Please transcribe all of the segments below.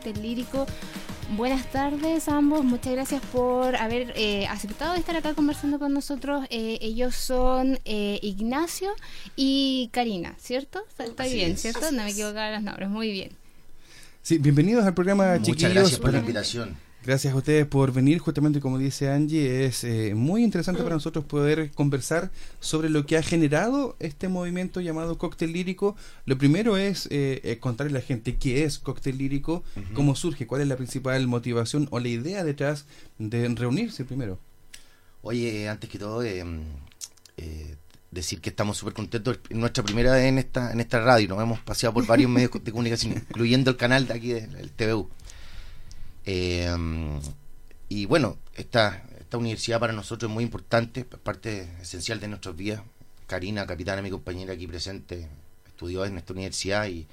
Cóctel Lírico. Buenas tardes a ambos, muchas gracias por haber eh, aceptado estar acá conversando con nosotros. Eh, ellos son eh, Ignacio y Karina, ¿cierto? Está bien, es. ¿cierto? No me equivocaba los nombres, muy bien. Sí, bienvenidos al programa, Muchas chiquillos. gracias por la invitación. Gracias a ustedes por venir, justamente como dice Angie, es eh, muy interesante para nosotros poder conversar sobre lo que ha generado este movimiento llamado cóctel lírico. Lo primero es eh, eh, contarle a la gente qué es cóctel lírico, cómo surge, cuál es la principal motivación o la idea detrás de reunirse primero. Oye, antes que todo, eh, eh, decir que estamos súper contentos. Es nuestra primera vez en esta, en esta radio. Nos hemos paseado por varios medios de comunicación, incluyendo el canal de aquí del el TVU. Eh, y bueno, esta, esta universidad para nosotros es muy importante, parte esencial de nuestras vidas. Karina, capitana, mi compañera aquí presente, estudió en esta universidad y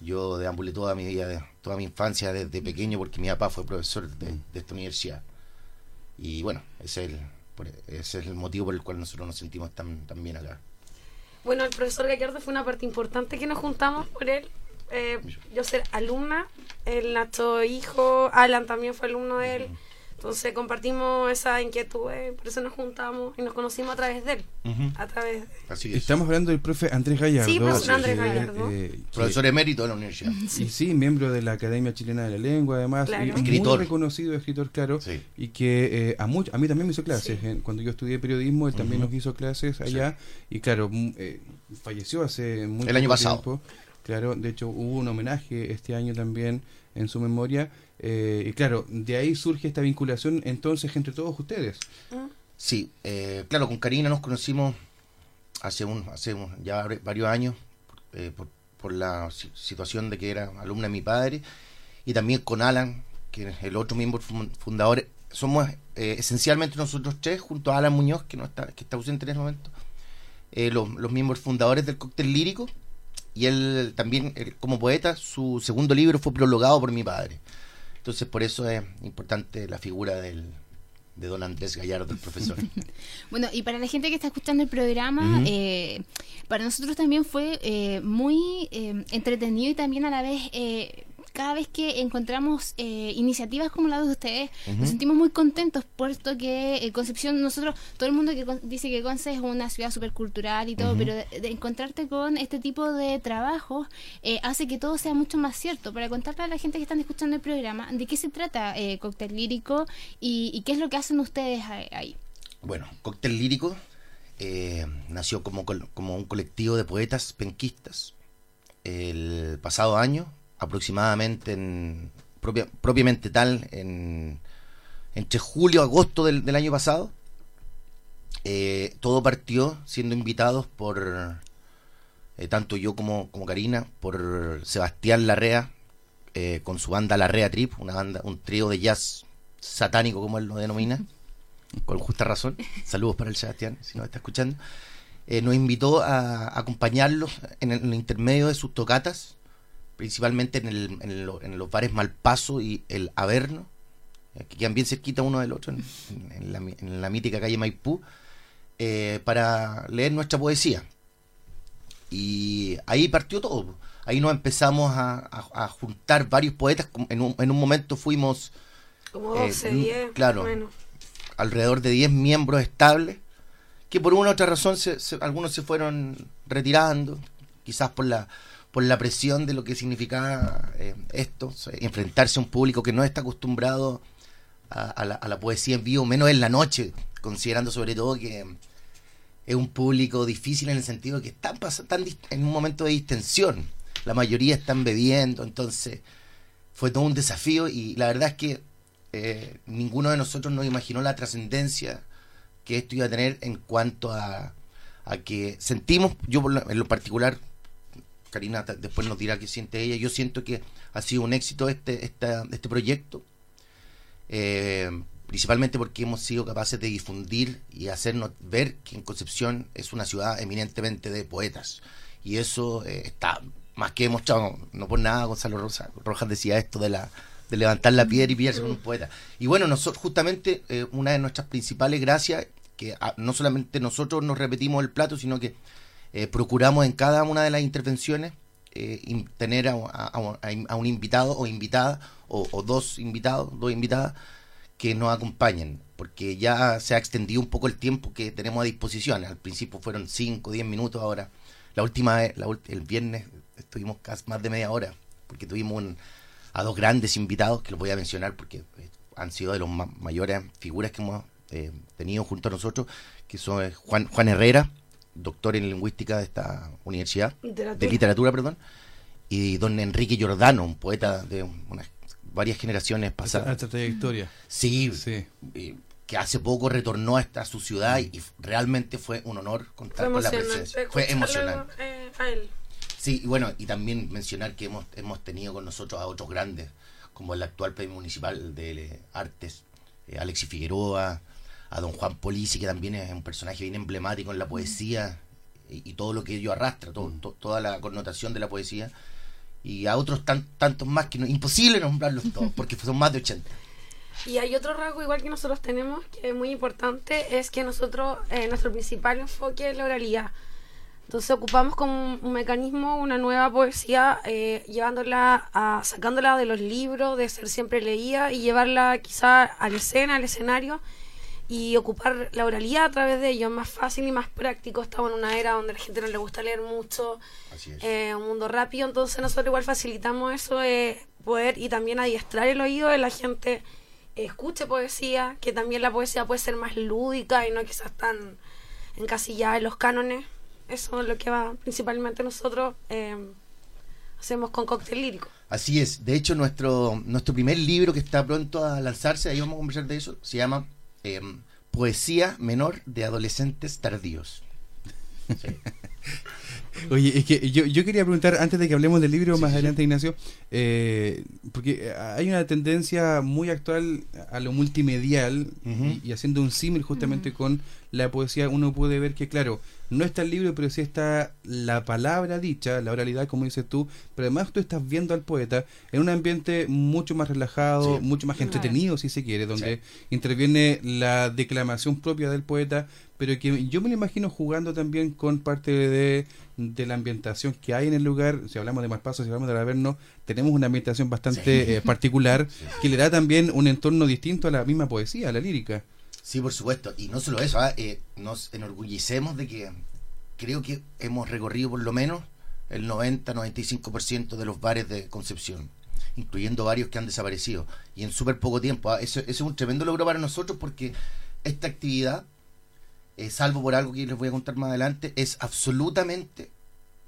yo deambulé toda mi vida, toda mi infancia desde pequeño porque mi papá fue profesor de, de esta universidad. Y bueno, ese es, el, es el motivo por el cual nosotros nos sentimos tan, tan bien acá. Bueno, el profesor Gallardo fue una parte importante que nos juntamos por él. Eh, yo ser alumna, el Nacho hijo, Alan también fue alumno de él. Entonces compartimos esa inquietud, eh, por eso nos juntamos y nos conocimos a través de él. A través de... Así es. Estamos hablando del profe Andrés Gallardo. Sí, profesor Andrés Gallardo. eh, que- Profesor emérito de la universidad. Y sí, miembro de la Academia Chilena de la Lengua, además, Claro. y Escritor. muy reconocido escritor, claro, Sí. y que eh, a, much- a mí también me hizo clases. Sí. cuando yo estudié periodismo, él también Ujú. nos hizo clases allá, y claro, mm, eh, falleció hace muy El año pasado. tiempo. Claro, de hecho hubo un homenaje este año también en su memoria, eh, y claro, de ahí surge esta vinculación entonces entre todos ustedes. Sí, eh, claro, con Karina nos conocimos hace un, hace un- ya vari- varios años eh, por, por la si- situación de que era alumna de mi padre y también con Alan, que es el otro miembro fun- fundador. Somos eh, esencialmente nosotros tres, junto a Alan Muñoz, que no está, que está ausente en este momento, eh, los, los miembros fundadores del cóctel lírico. Y él también, él, como poeta, su segundo libro fue prologado por mi padre. Entonces, por eso es importante la figura del, de don Andrés Gallardo, el profesor. Bueno, y para la gente que está escuchando el programa, eh, para nosotros también fue eh, muy eh, entretenido y también a la vez, eh, cada vez que encontramos eh, iniciativas como la de ustedes, nos sentimos muy contentos, puesto que eh, Concepción, nosotros, todo el mundo que con- dice que Conce es una ciudad súper cultural y todo, pero de, de encontrarte con este tipo de trabajos eh, hace que todo sea mucho más cierto. Para contarle a la gente que están escuchando el programa, ¿de qué se trata eh, Cóctel Lírico y, y qué es lo que hacen ustedes ahí? Bueno, Cóctel Lírico nació como, como un colectivo de poetas penquistas el pasado año, aproximadamente en, propia- propiamente tal, en, entre julio y agosto del, año pasado. Eh, todo partió siendo invitados por eh, tanto yo como, como Karina, por Sebastián Larrea, eh, con su banda Larrea Trip, una banda, un trío de jazz satánico como él lo denomina con justa razón. Saludos para el Sebastián, si nos está escuchando. Eh, nos invitó a, acompañarlos en el intermedio de sus tocatas, principalmente en, el, en, lo- en los bares Malpaso y el Averno, eh, que quedan bien cerquita uno del otro, en, en- la, mi- en la mítica calle Maipú, eh, para leer nuestra poesía. Y ahí partió todo. Ahí nos empezamos a, a- a juntar varios poetas. En un, en un momento fuimos Como Eh, 12, mm, 10, claro. Alrededor de 10 miembros estables, que por una u otra razón se- se- algunos se fueron retirando, quizás por la por la presión de lo que significaba eh, esto, enfrentarse a un público que no está acostumbrado a, la, poesía en vivo, menos en la noche, considerando sobre todo que es un público difícil en el sentido de que están, en un momento de distensión, la mayoría están bebiendo, entonces fue todo un desafío y la verdad es que eh, ninguno de nosotros nos imaginó la trascendencia que esto iba a tener en cuanto a, a que sentimos, yo en lo particular, Karina después nos dirá qué siente ella, yo siento que ha sido un éxito este, esta- este proyecto, eh, principalmente porque hemos sido capaces de difundir y hacernos ver que en Concepción es una ciudad eminentemente de poetas. Y eso eh, está más que demostrado, no por nada Gonzalo Rosa, Rojas decía esto de la de levantar la piedra y pillarse con un poeta. Y bueno, nosotros justamente eh, una de nuestras principales gracias, que ah, no solamente nosotros nos repetimos el plato, sino que eh, procuramos en cada una de las intervenciones eh, tener a, un invitado o invitada, o, dos invitados, dos invitadas, que nos acompañen, porque ya se ha extendido un poco el tiempo que tenemos a disposición. Al principio fueron 5, 10 minutos, ahora la última vez, el viernes, estuvimos casi más de media hora, porque tuvimos a dos grandes invitados, que los voy a mencionar porque eh, han sido de los mayores figuras que hemos eh, tenido junto a nosotros, que son Juan, Juan Herrera, doctor en lingüística de esta universidad, de literatura, perdón, y don Enrique Giordano, un poeta de unas varias generaciones pasadas. Esta trayectoria. Sí, sí. que hace poco retornó a, su ciudad y, realmente fue un honor contar con la presencia. Fue emocionante. Eh, sí, y bueno, y también mencionar que hemos, hemos tenido con nosotros a otros grandes, como el actual premio municipal de artes, eh, Alexis Figueroa, a don Juan Polisi, que también es un personaje bien emblemático en la poesía y, todo lo que ello arrastra, todo, mm. toda la connotación de la poesía, y a otros tantos más que no, imposible nombrarlos todos, porque son más de 80. Y hay otro rasgo igual que nosotros tenemos, que es muy importante, es que nosotros, eh, nuestro principal enfoque es la oralidad. Entonces ocupamos como un, mecanismo una nueva poesía, eh, llevándola a, sacándola de los libros, de ser siempre leída y llevarla quizá a la escena, al escenario y ocupar la oralidad a través de ello es más fácil y más práctico. Estamos en una era donde la gente no le gusta leer mucho, eh, un mundo rápido, entonces nosotros igual facilitamos eso de poder y también adiestrar el oído de la gente escuche poesía, que también la poesía puede ser más lúdica y no quizás tan encasillada en los cánones. Eso es lo que va principalmente nosotros eh, hacemos con cóctel lírico. Así es, de hecho nuestro, nuestro primer libro que está pronto a lanzarse, ahí vamos a conversar de eso, se llama Em, poesía menor de adolescentes tardíos. Oye, es que yo, yo, quería preguntar, antes de que hablemos del libro más adelante, Ignacio, eh, porque hay una tendencia muy actual a lo multimedial y, haciendo un símil justamente con la poesía, uno puede ver que, claro, no está el libro, pero sí está la palabra dicha, la oralidad, como dices tú, pero además tú estás viendo al poeta en un ambiente mucho más relajado, mucho más entretenido, si se quiere, donde interviene la declamación propia del poeta, pero que yo me lo imagino jugando también con parte de, la ambientación que hay en el lugar. Si hablamos de Malpaso, si hablamos de Averno, tenemos una ambientación bastante eh, particular que le da también un entorno distinto a la misma poesía, a la lírica. Sí, por supuesto. Y no solo eso, ¿ah? eh, nos enorgullecemos de que creo que hemos recorrido por lo menos el 90-95% de los bares de Concepción, incluyendo varios que han desaparecido. Y en súper poco tiempo. ¿ah? Eso, es un tremendo logro para nosotros porque esta actividad eh, salvo por algo que les voy a contar más adelante, es absolutamente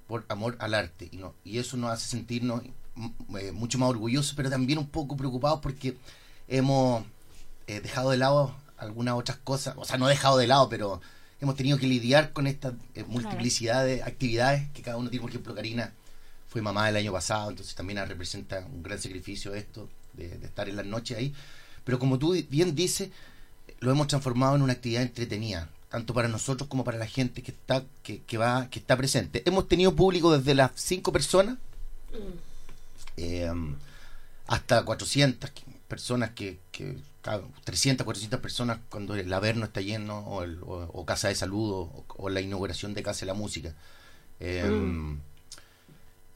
por amor al arte. Y, no, y eso nos hace sentirnos mm, eh, mucho más orgullosos, pero también un poco preocupados porque hemos dejado de lado algunas otras cosas. O sea, no dejado de lado, pero hemos tenido que lidiar con esta multiplicidad de actividades que cada uno tiene. Por ejemplo, Karina fue mamá el año pasado, entonces también representa un gran sacrificio esto de, de estar en las noches ahí. Pero como tú bien dices, lo hemos transformado en una actividad entretenida tanto para nosotros como para la gente que está que, que va que está presente hemos tenido público desde las cinco personas eh, hasta 400 personas que, que 300 400 personas cuando el Averno está lleno o, el, o, Casa de Salud o, la inauguración de Casa de la Música eh, mm.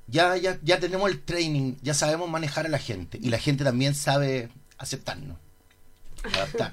ya, ya ya tenemos el training ya sabemos manejar a la gente y la gente también sabe aceptarnos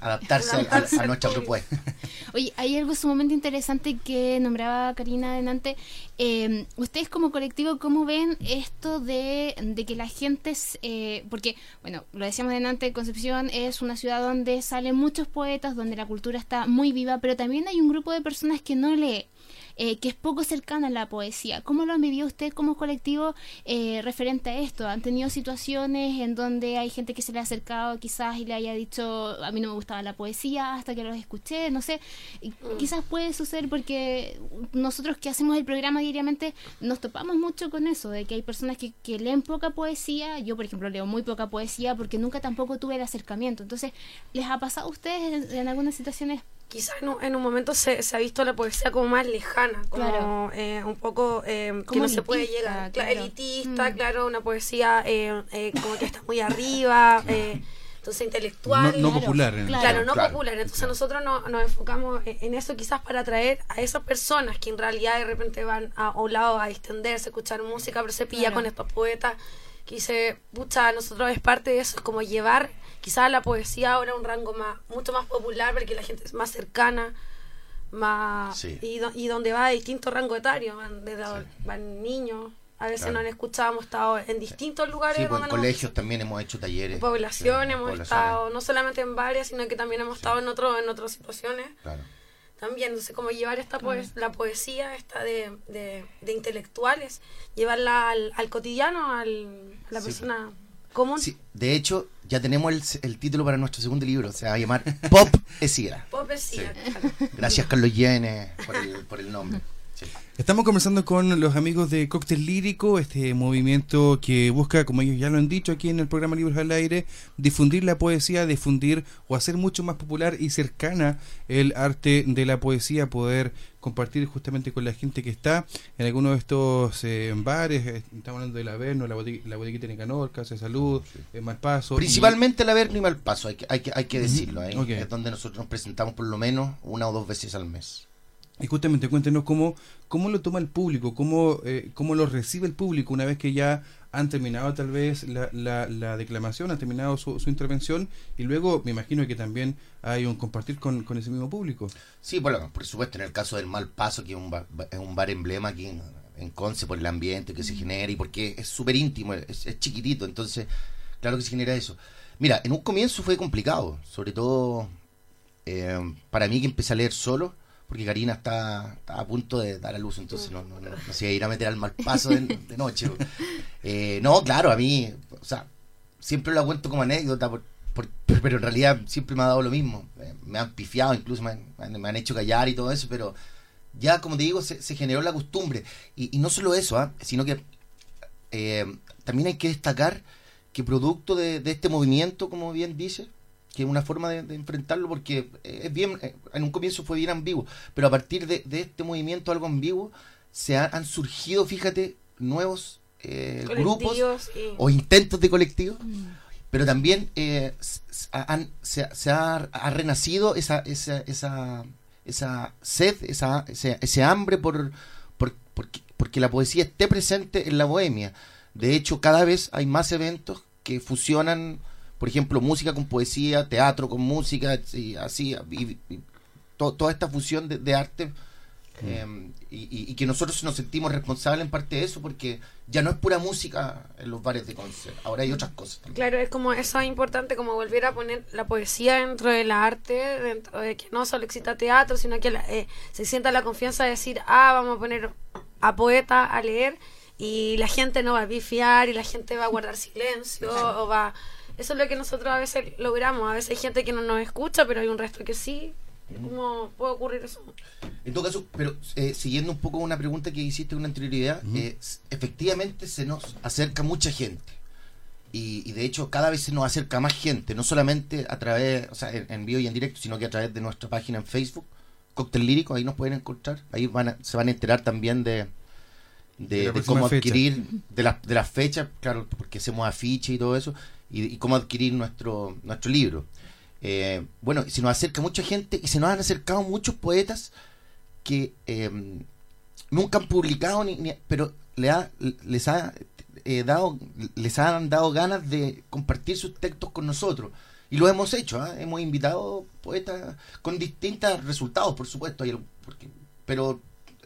adaptarse a, nuestra propuesta. Oye, hay algo sumamente interesante que nombraba Karina adelante. Eh, ustedes como colectivo, ¿cómo ven esto de, que la gente, eh, porque, bueno, lo decíamos adelante, Concepción es una ciudad donde salen muchos poetas, donde la cultura está muy viva, pero también hay un grupo de personas que no lee. Eh, que es poco cercana a la poesía. ¿Cómo lo han vivido ustedes como colectivo eh, referente a esto? ¿Han tenido situaciones en donde hay gente que se le ha acercado quizás y le haya dicho a mí no me gustaba la poesía hasta que los escuché, no sé, Mm. quizás puede suceder porque nosotros que hacemos el programa diariamente nos topamos mucho con eso, de que hay personas que, que leen poca poesía, yo por ejemplo leo muy poca poesía porque nunca tampoco tuve el acercamiento, entonces, ¿les ha pasado a ustedes en, en algunas situaciones? Quizás en un, en un momento se, se ha visto la poesía como más lejana, como Claro. eh, un poco eh, que Como no se puede llegar. Claro. Elitista, Mm. claro, una poesía eh, eh, como que está muy arriba, eh, entonces intelectual. No, no Claro, popular. claro. Claro, no Claro. popular. Entonces nosotros no- nos enfocamos en en eso quizás para atraer a esas personas que en realidad de repente van a, a un lado a distenderse, a escuchar música, pero se pilla Claro. con estos poetas que dice, pucha, nosotros es parte de eso, es como llevar quizás la poesía ahora a un rango más, mucho más popular, porque la gente es más cercana, más Sí. y, do- y donde va a distintos rangos etarios, van, desde adol- van niños, a veces Claro. no han escuchado, hemos estado en distintos lugares. Sí, pues en colegios también hemos hecho talleres. población, Sí, hemos poblaciones, estado no solamente en varias, sino que también hemos estado en otro, en otras situaciones. Claro. También, entonces, como llevar esta poes- la poesía esta de, de, de intelectuales, llevarla al, al cotidiano, al, a la Sí. persona común. Sí, de hecho, ya tenemos el, el título para nuestro segundo libro. Se va a llamar Pop Esía. Poesía, Sí. claro. Gracias, Carlos Llene, por el, por el nombre. Sí. Estamos conversando con los amigos de Cóctel Lírico, este movimiento que busca, como ellos ya lo han dicho aquí en el programa Libros al Aire, difundir la poesía, difundir o hacer mucho más popular y cercana el arte de la poesía, poder compartir justamente con la gente que está en algunos de estos eh, bares, eh, estamos hablando del Averno, la, la bodeguita de Nicanor, Casa de Salud, eh, Malpaso. Principalmente el Averno y Malpaso, hay que, hay que, hay que decirlo. ahí. Es donde nosotros nos presentamos por lo menos una o dos veces al mes. Y justamente cuéntenos cómo, cómo lo toma el público, cómo, eh, cómo lo recibe el público una vez que ya han terminado tal vez la, la, la declamación, han terminado su, su intervención y luego me imagino que también hay un compartir con, con ese mismo público. Sí, bueno, por supuesto, en el caso del Malpaso, que es un bar, es un bar emblema aquí en, en Conce por el ambiente que se genera y porque es súper íntimo, es, es chiquitito, entonces, claro que se genera eso. Mira, en un comienzo fue complicado, sobre todo eh, para mí que empecé a leer solo, porque Karina está, está a punto de dar a luz, entonces no, no, no, no se iba a ir a meter al Malpaso de, de noche. Eh, no, claro, a mí, o sea, siempre lo cuento como anécdota, por- por- pero en realidad siempre me ha dado lo mismo. Eh, me han pifiado, incluso me han, me hecho callar y todo eso, pero ya, como te digo, se, se generó la costumbre. Y, y no solo eso, ¿ah? sino que eh, también hay que destacar que producto de, de este movimiento, como bien dice, que es una forma de, de enfrentarlo, porque eh, es bien, eh, en un comienzo fue bien ambiguo, pero a partir de, de este movimiento algo ambiguo, se ha- han surgido, fíjate, nuevos eh, grupos y- o intentos de colectivos, pero también eh, han- se, se ha, ha renacido esa, esa, esa, esa sed, esa, ese, ese hambre por, por porque, porque la poesía esté presente en la bohemia. De hecho, cada vez hay más eventos que fusionan, por ejemplo, música con poesía, teatro con música, y así, y- y to- toda esta fusión de, de arte. eh, y, y- y que nosotros nos sentimos responsables en parte de eso porque ya no es pura música en los bares de concert, ahora hay otras cosas también. Claro, es como eso es importante, como volver a poner la poesía dentro del arte, dentro de que no solo exista teatro, sino que la- eh, se sienta la confianza de decir, ah, vamos a poner a poeta a leer y la gente no va a pifiar y la gente va a guardar silencio o va... Eso es lo que nosotros a veces logramos. A veces hay gente que no nos escucha, pero hay un resto que sí. ¿Cómo puede ocurrir eso? En todo caso, pero eh, siguiendo un poco una pregunta que hiciste con anterioridad, eh, s- efectivamente se nos acerca mucha gente. Y, y de hecho cada vez se nos acerca más gente, no solamente a través, o sea, en, en vivo y en directo, sino que a través de nuestra página en Facebook, Cóctel Lírico, ahí nos pueden encontrar, ahí van a- se van a enterar también de, De cómo fecha. adquirir, de, las de las fechas, claro, porque hacemos afiche y todo eso, y, cómo adquirir nuestro, nuestro libro. Eh, bueno, se nos acerca mucha gente y se nos han acercado muchos poetas que eh, nunca han publicado, ni, pero le ha- les, ha, eh, dado, les han dado ganas de compartir sus textos con nosotros. Y lo hemos hecho, ¿ah? hemos invitado poetas con distintos resultados, por supuesto, pero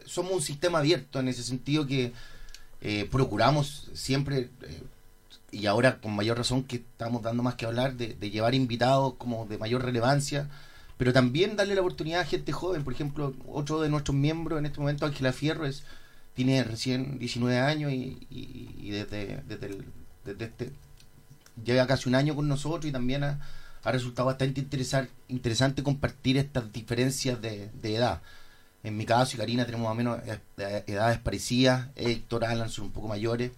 somos un sistema abierto en ese sentido que eh, procuramos siempre, eh, y ahora con mayor razón que estamos dando más que hablar, de, de llevar invitados como de mayor relevancia, pero también darle la oportunidad a gente joven. Por ejemplo, otro de nuestros miembros en este momento, Ángela Fierro, es, tiene recién 19 años y, desde, desde, el- desde este, lleva casi un año con nosotros y también ha, ha resultado bastante interesar, interesante compartir estas diferencias de, de edad. En mi caso y Karina tenemos más o menos eh, eh, edades parecidas, Héctor, Alan son un poco mayores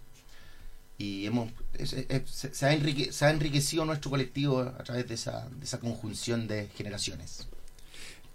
y hemos se, se ha enrique- se ha enriquecido nuestro colectivo a través de esa, de esa conjunción de generaciones.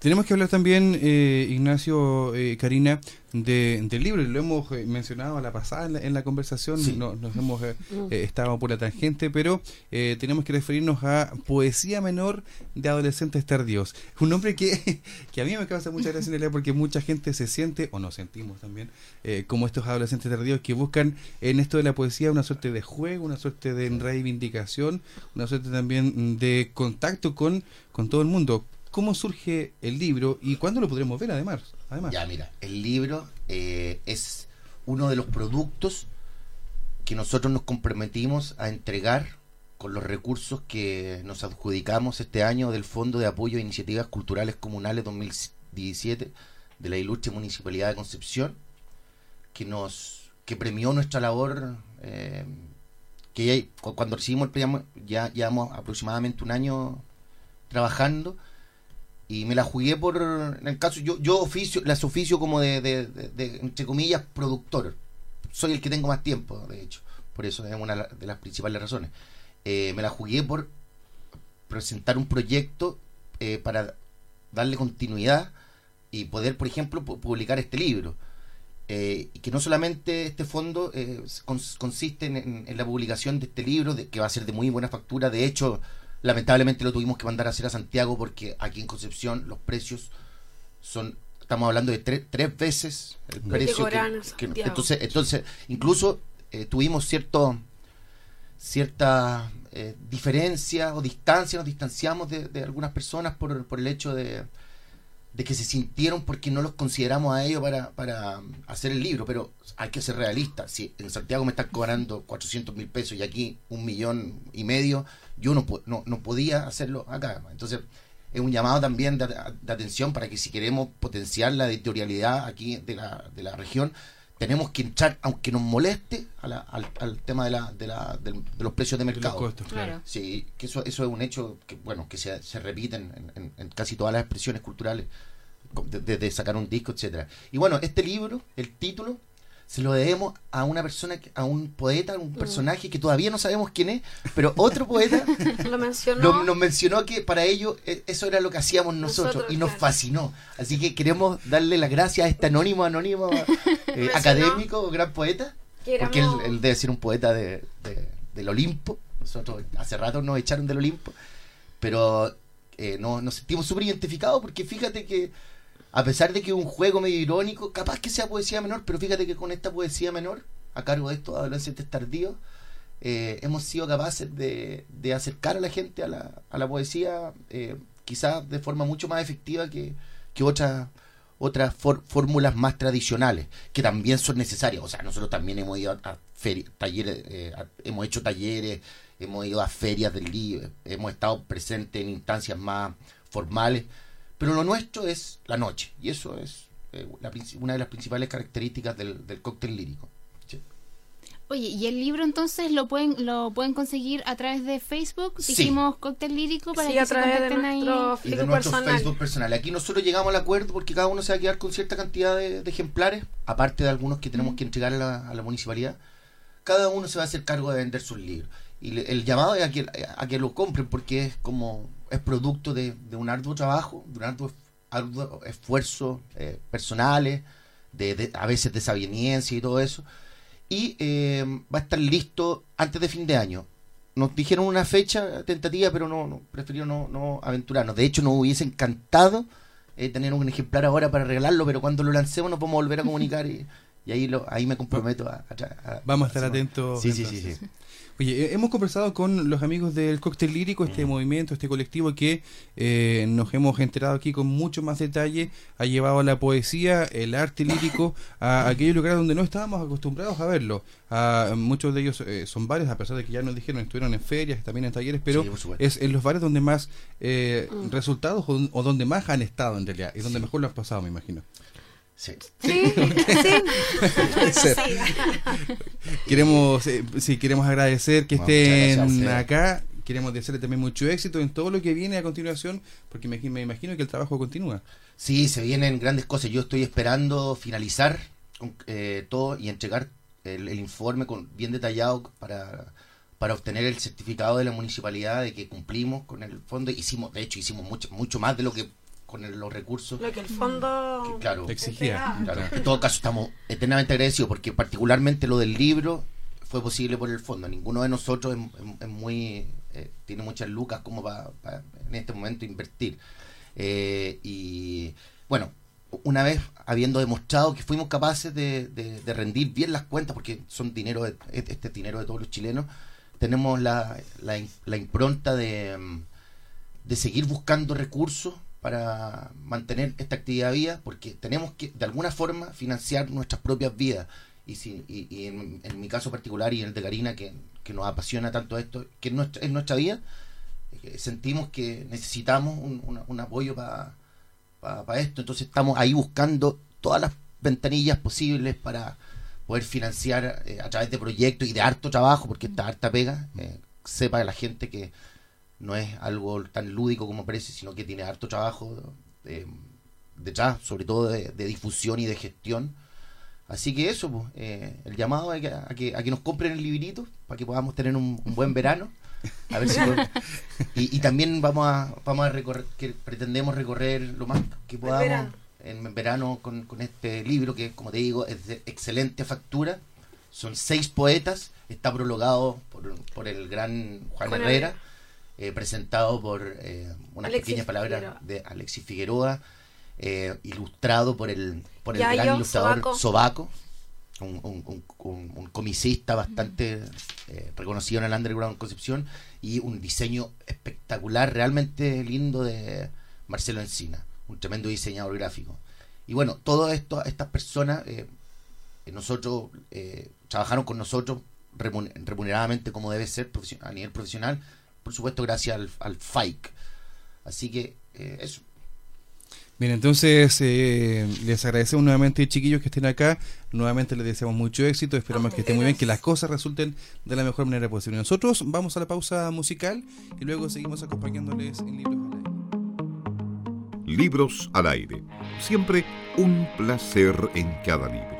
Tenemos que hablar también, eh, Ignacio, eh, Karina, de, del libro. Lo hemos eh, mencionado a la pasada en la, en la conversación, Sí. no- nos hemos eh, eh, estado por la tangente, pero eh, tenemos que referirnos a Poesía Menor de Adolescentes Tardíos. Un nombre que, que a mí me causa mucha gracia en porque mucha gente se siente, o nos sentimos también, eh, como estos adolescentes tardíos que buscan en esto de la poesía una suerte de juego, una suerte de reivindicación, una suerte también de contacto con, con todo el mundo. ¿Cómo surge el libro y cuándo lo podremos ver además? además? Ya, mira, el libro eh, es uno de los productos que nosotros nos comprometimos a entregar con los recursos que nos adjudicamos este año del Fondo de Apoyo a Iniciativas Culturales Comunales 2017 de la Ilustre Municipalidad de Concepción, que nos que premió nuestra labor, eh, que ya- cu- cuando recibimos el premio ya llevamos aproximadamente un año trabajando y me la jugué por en el caso yo yo oficio las oficio como de, de- entre comillas productor. Soy el que tengo más tiempo de hecho. Por eso es una de las principales razones. Eh, me la jugué por presentar un proyecto eh, para darle continuidad y poder por ejemplo pu- publicar este libro. Eh, que no solamente este fondo eh, cons- consiste en- en la publicación de este libro de, que va a ser de muy buena factura. De hecho lamentablemente lo tuvimos que mandar a hacer a Santiago porque aquí en Concepción los precios son estamos hablando de tre- tres veces el que precio que- Santiago. entonces entonces incluso eh, tuvimos cierto cierta eh, diferencia o distancia nos distanciamos de, de algunas personas por, por el hecho de, de que se sintieron porque no los consideramos a ellos para, para hacer el libro, pero hay que ser realistas. Si en Santiago me están cobrando 400 mil pesos y aquí un millón y medio, yo no, no, no podía hacerlo acá. Entonces, es un llamado también de, de atención para que si queremos potenciar la editorialidad aquí de la, de la región, tenemos que entrar, aunque nos moleste, a la- al, al tema de, la, de, la, del- de los precios de mercado. costos, claro. Claro. Sí, que eso, eso es un hecho que, bueno, que se, se repite en, en- en casi todas las expresiones culturales, co- de- desde sacar un disco, etcétera. Y bueno, este libro, el título, se lo debemos a una persona, a un poeta, un personaje que todavía no sabemos quién es, pero otro poeta Lo mencionó. lo- nos mencionó que para ellos eh, eso era lo que hacíamos nosotros, Nosotros, y nos claro. fascinó. Así que queremos darle las gracias a este anónimo, anónimo eh, académico, gran poeta. que Porque él, debe ser un poeta de, de- del Olimpo. Nosotros hace rato nos echaron del Olimpo. Pero eh, no- nos sentimos súper identificados porque fíjate que a pesar de que es un juego medio irónico, capaz que sea poesía menor, pero fíjate que con esta poesía menor, a cargo de estos adolescentes tardíos, eh, hemos sido capaces de, acercar a la gente a la, poesía eh, quizás de forma mucho más efectiva que, que otras fórmulas más tradicionales que también son necesarias. O sea nosotros también hemos ido a, talleres eh, hemos hecho talleres hemos ido a ferias del libro hemos estado presentes en instancias más formales pero lo nuestro es la noche y eso es eh, la una de las principales características del, del cóctel lírico Sí. Oye, y el libro entonces lo pueden lo pueden conseguir a través de Facebook. Sí. Dijimos Cóctel Lírico para Sí, que a se través de contacten ahí. nuestro y de Facebook nuestro personal. Facebook personal. Aquí nosotros llegamos al acuerdo porque cada uno se va a quedar con cierta cantidad de, de ejemplares, aparte de algunos que tenemos que entregar a la, a la municipalidad. Cada uno se va a hacer cargo de vender sus libros. Y le- el llamado es a que, a que lo compren porque es como es producto de, de un arduo trabajo, de un arduo, arduo esfuerzo eh, personales, de, de- a veces desaveniencia y todo eso. Y eh, va a estar listo antes de fin de año nos dijeron una fecha tentativa, pero no, no prefirió no, no aventurarnos. De hecho, nos hubiese encantado eh, tener un ejemplar ahora para regalarlo, pero cuando lo lancemos nos podemos volver a comunicar y, y ahí lo ahí me comprometo a, a tra- a- Vamos a estar a- atentos. Sí, sí, sí, sí. Oye, eh, hemos conversado con los amigos del Cóctel Lírico, este movimiento, este colectivo que eh, nos hemos enterado aquí con mucho más detalle, ha llevado la poesía, el arte lírico a aquellos lugares donde no estábamos acostumbrados a verlo. A, muchos de ellos eh, son varios, a pesar de que ya nos dijeron, estuvieron en ferias, también en talleres, pero Sí, es en los bares donde más eh, Mm. resultados o, o donde más han estado en realidad, y donde mejor lo han pasado, me imagino. Sí. Sí, Puede sí. ser. Queremos, eh, sí, queremos agradecer que Muchas estén gracias acá queremos desearle también mucho éxito en todo lo que viene a continuación, porque me, me imagino que el trabajo continúa. Sí, se vienen grandes cosas. Yo estoy esperando finalizar eh, todo y entregar el, informe con, bien detallado para, para obtener el certificado de la municipalidad de que cumplimos con el fondo. Hicimos, de hecho, hicimos mucho, mucho más de lo que con los recursos. Lo que el fondo claro, exigía. en todo caso, estamos eternamente agradecidos porque particularmente lo del libro fue posible por el fondo. Ninguno de nosotros es, muy eh, tiene muchas lucas como para, en este momento invertir. Eh, y bueno, una vez habiendo demostrado que fuimos capaces de, rendir bien las cuentas, porque son dinero este dinero de todos los chilenos, tenemos la, la, impronta de, de seguir buscando recursos para mantener esta actividad viva, porque tenemos que de alguna forma financiar nuestras propias vidas. Y, si, y, en, mi caso particular y en el de Karina, que, nos apasiona tanto esto, que es nuestra, es nuestra vida, sentimos que necesitamos un apoyo para para esto. Entonces estamos ahí buscando todas las ventanillas posibles para poder financiar eh, a través de proyectos y de harto trabajo, porque esta harta pega, eh, sepa la gente que no es algo tan lúdico como parece, sino que tiene harto trabajo de, detrás, sobre todo de, difusión y de gestión. Así que eso, pues, eh, el llamado a que, a que, a, que, nos compren el librito para que podamos tener un buen verano. A ver si y, y, también vamos a, vamos a recorrer, que pretendemos recorrer lo más que podamos en verano con, con, este libro que, como te digo, es de excelente factura. Son seis poetas, está prologado por, por el gran Juan Herrera, eh, presentado por eh, unas pequeñas palabras de Alexis Figueroa, eh, ilustrado por el, por el gran ilustrador Sobaco un, un, un, comisista bastante eh, reconocido en el underground Concepción y un diseño espectacular, realmente lindo de Marcelo Encina, un tremendo diseñador gráfico. Y bueno, todo esto, estas personas, nosotros, trabajaron con nosotros remuneradamente como debe ser a nivel profesional, por supuesto gracias al, al FAIC. Así que eso. Bien, entonces eh, les agradecemos nuevamente, chiquillos, que estén acá. Nuevamente les deseamos mucho éxito. Esperamos que estén muy bien, que las cosas resulten de la mejor manera posible. Nosotros vamos a la pausa musical y luego seguimos acompañándoles en Libros al Aire. Libros al Aire. Siempre un placer en cada libro.